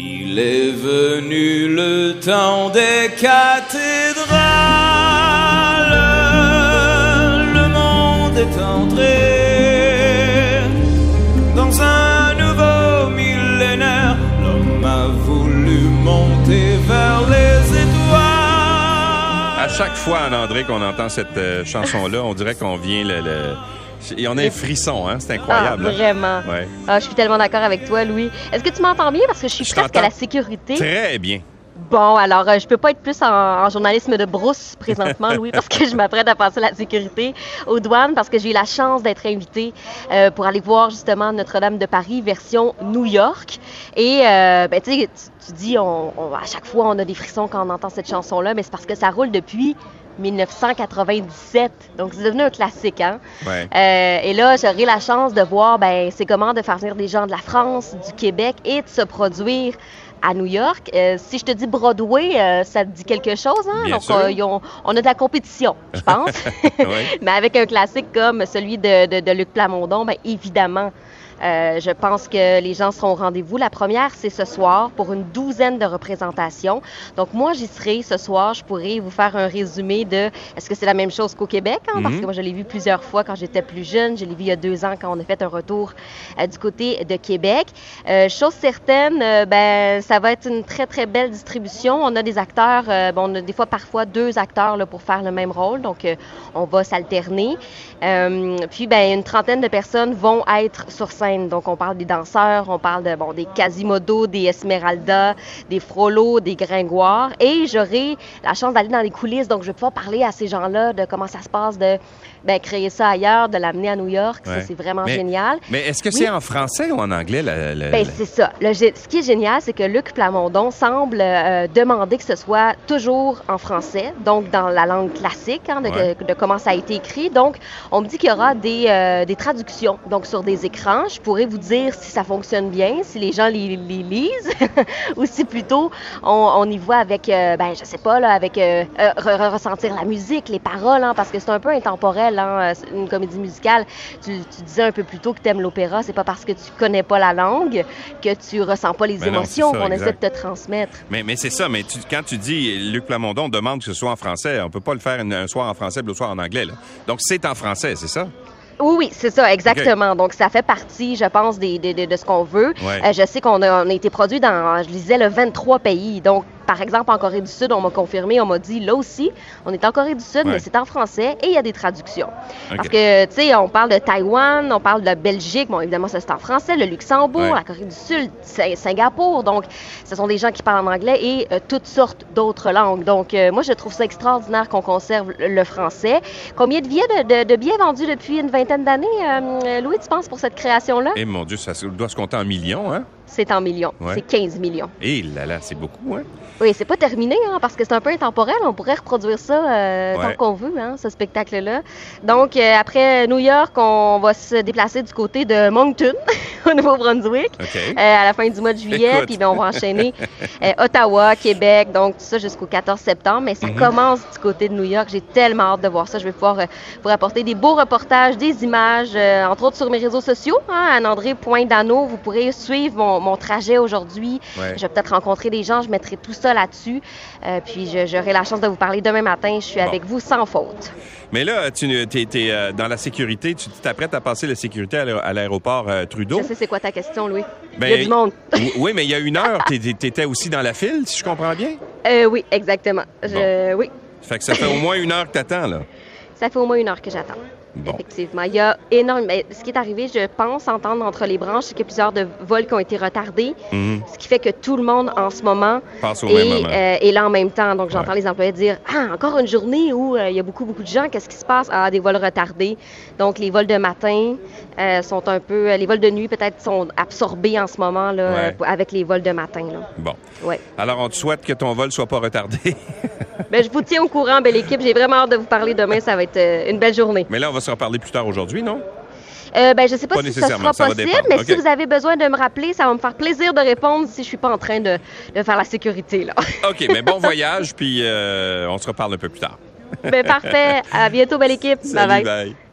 Il est venu le temps des cathédrales, le monde est entré dans un nouveau millénaire. L'homme a voulu monter vers les étoiles. À chaque fois, Anne-André, qu'on entend cette euh, chanson-là, on dirait qu'on vient le... le- Et on a un frisson, hein? C'est incroyable. Ah, vraiment. Ouais. Ah, je suis tellement d'accord avec toi, Louis. Est-ce que tu m'entends bien? Parce que je suis Je presque à la sécurité. Très bien. Bon, alors, euh, je peux pas être plus en, en journalisme de brousse présentement, Louis, parce que je m'apprête à passer la sécurité aux douanes, parce que j'ai eu la chance d'être invitée euh, pour aller voir justement Notre-Dame de Paris version New York. Et, euh, ben, tu sais, tu- tu dis, on, on- à chaque fois, on a des frissons quand on entend cette chanson-là, mais c'est parce que ça roule depuis 1997. Donc, c'est devenu un classique, hein? Ouais. Euh, et là, j'aurai la chance de voir, ben, c'est comment de faire venir des gens de la France, du Québec et de se produire à New York. Euh, si je te dis Broadway, euh, ça te dit quelque chose, hein? Bien Donc, sûr. euh, ils ont- on a de la compétition, je pense. Mais avec un classique comme celui de, de- de Luc Plamondon, ben, évidemment, euh, je pense que les gens seront au rendez-vous. La première, c'est ce soir pour une douzaine de représentations. Donc, moi, j'y serai ce soir. Je pourrai vous faire un résumé de est-ce que c'est la même chose qu'au Québec? hein? Parce Mhm. que moi, je l'ai vu plusieurs fois quand j'étais plus jeune. Je l'ai vu il y a deux ans quand on a fait un retour euh, du côté de Québec. Euh, chose certaine, euh, ben, ça va être une très, très belle distribution. On a des acteurs, euh, bon, on a des fois, parfois, deux acteurs là, pour faire le même rôle. Donc, on va s'alterner. Euh, puis, ben, une trentaine de personnes vont être sur scène. Donc, on parle des danseurs, on parle de, bon, des Quasimodo, des Esmeralda, des Frollo, des Gringoire. Et j'aurai la chance d'aller dans les coulisses. Donc, je vais pouvoir parler à ces gens-là de comment ça se passe, de ben, créer ça ailleurs, de l'amener à New York. Ouais. Ça, c'est vraiment Mais- génial. Mais est-ce que Oui. c'est en français ou en anglais? La, la- Ben, la- c'est ça. Le ce qui est génial, c'est que Luc Plamondon semble euh, demander que ce soit toujours en français, donc dans la langue classique, hein, de, Ouais. de comment ça a été écrit. Donc, on me dit qu'il y aura des, euh, des traductions, donc sur des écrans. Je pourrais vous dire si ça fonctionne bien, si les gens les, les lisent, ou si plutôt on, on y voit avec, euh, ben, je sais pas, là, avec euh, euh, re- re- ressentir la musique, les paroles, hein, parce que c'est un peu intemporel, hein, euh, une comédie musicale. Tu, tu disais un peu plus tôt que tu aimes l'opéra, c'est pas parce que tu connais pas la langue que tu ressens pas les émotions qu'on essaie de te transmettre. Mais, mais c'est ça, mais tu- quand tu dis Luc Plamondon demande que ce soit en français, on peut pas le faire un soir en français l'autre soir en anglais. Là. Donc c'est en français, c'est ça? Oui, oui, c'est ça, exactement. Donc, ça fait partie, je pense, des, des- de, de ce qu'on veut. Ouais. Euh, je sais qu'on a, on a été produit dans, je lisais, le 23 pays. Donc, par exemple, en Corée du Sud, on m'a confirmé, on m'a dit, là aussi, on est en Corée du Sud, Ouais. mais c'est en français et il y a des traductions. Parce que, tu sais, on parle de Taïwan, on parle de Belgique, bon, évidemment, ça c'est en français, le Luxembourg, Ouais. la Corée du Sud, Sing- Singapour. Donc, ce sont des gens qui parlent en anglais et euh, toutes sortes d'autres langues. Donc, euh, moi, je trouve ça extraordinaire qu'on conserve le, français. Combien de billets de, de- de billets vendus depuis une vingtaine d'années, euh, Louis, tu penses, pour cette création-là? Eh mon Dieu, ça doit se compter en millions, hein? C'est en millions. Ouais. C'est 15 millions. Eh là là, c'est beaucoup, hein? Oui, c'est pas terminé, hein, parce que c'est un peu intemporel. On pourrait reproduire ça euh, Ouais. tant qu'on veut, hein, ce spectacle-là. Donc, euh, après New York, on va se déplacer du côté de Moncton, au Nouveau-Brunswick, euh, à la fin du mois de juillet. Puis ben, on va enchaîner euh, Ottawa, Québec, donc tout ça jusqu'au 14 septembre. Mais ça Mhm. commence du côté de New York. J'ai tellement hâte de voir ça. Je vais pouvoir euh, vous rapporter des beaux reportages, des images, euh, entre autres sur mes réseaux sociaux, hein, Anne-André.dano. Vous pourrez suivre mon, mon trajet aujourd'hui. Ouais. Je vais peut-être rencontrer des gens. Je mettrai tout ça là-dessus. Euh, puis j'aurai la chance de vous parler demain matin. Je suis Bon. avec vous sans faute. Mais là, tu es, dans la sécurité, tu t'apprêtes à passer la sécurité à l'aé- à l'aéroport euh, Trudeau? Je sais c'est quoi ta question, Louis? Ben, Il y a du monde. Oui, mais il y a une heure, tu étais aussi dans la file, si je comprends bien? Euh, oui, exactement. Je, Oui, Fait que ça fait au moins une heure que t'attends, là. ça fait au moins une heure que j'attends. Bon. Effectivement. Il y a énormément. Ce qui est arrivé, je pense entendre entre les branches, c'est qu'il y a plusieurs de vols qui ont été retardés, Mhm. ce qui fait que tout le monde en ce moment Passe au est, même moment. euh, est là en même temps. Donc j'entends Ouais. les employés dire Ah, encore une journée où euh, il y a beaucoup, beaucoup de gens, qu'est-ce qui se passe? Ah, des vols retardés. Donc les vols de matin euh, sont un peu. Les vols de nuit peut-être sont absorbés en ce moment là, Ouais. avec les vols de matin. Là. Bon. Ouais. Alors, on te souhaite que ton vol soit pas retardé. Ben, je vous tiens au courant, belle équipe. J'ai vraiment hâte de vous parler demain. Ça va être une belle journée. Mais là, on va se reparler plus tard aujourd'hui, non? Euh, ben, je sais pas, Pas si nécessairement, sera va possible, mais si vous avez besoin de me rappeler, ça va me faire plaisir de répondre si je suis pas en train de, de faire la sécurité. Là. OK, mais bon voyage, puis euh, on se reparle un peu plus tard. ben, parfait. À bientôt, belle équipe. Salut, bye bye. bye.